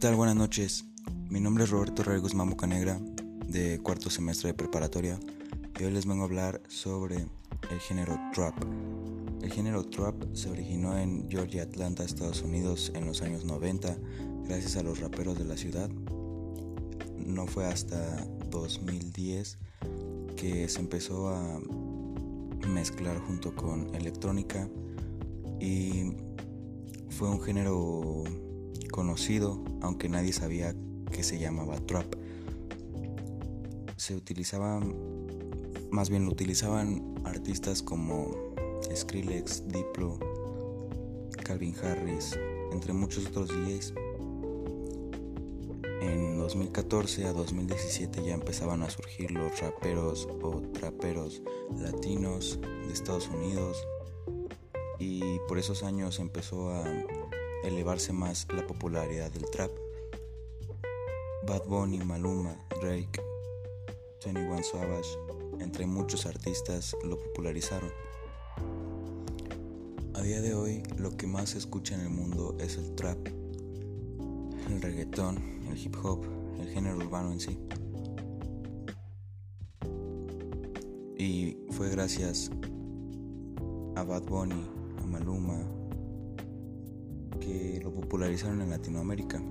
tal? Buenas noches. Mi nombre es Roberto Rey Guzmán Bocanegra, de cuarto semestre de preparatoria, y hoy les vengo a hablar sobre el género trap. El género trap se originó en Georgia, Atlanta, Estados Unidos en los años 90, gracias a los raperos de la ciudad. No fue hasta 2010 que se empezó a mezclar junto con electrónica y fue un género conocido, aunque nadie sabía que se llamaba trap. Se utilizaba, más bien lo utilizaban artistas como Skrillex, Diplo, Calvin Harris, entre muchos otros DJs. En 2014 a 2017 ya empezaban a surgir los raperos o traperos latinos de Estados Unidos y por esos años empezó a elevarse más la popularidad del trap. Bad Bunny, Maluma, Drake, 21 Savage, entre muchos artistas lo popularizaron. A día de hoy lo que más se escucha en el mundo es el trap, el reggaetón, el hip hop, el género urbano en sí. Y fue gracias a Bad Bunny, a Maluma, popularizaron en Latinoamérica.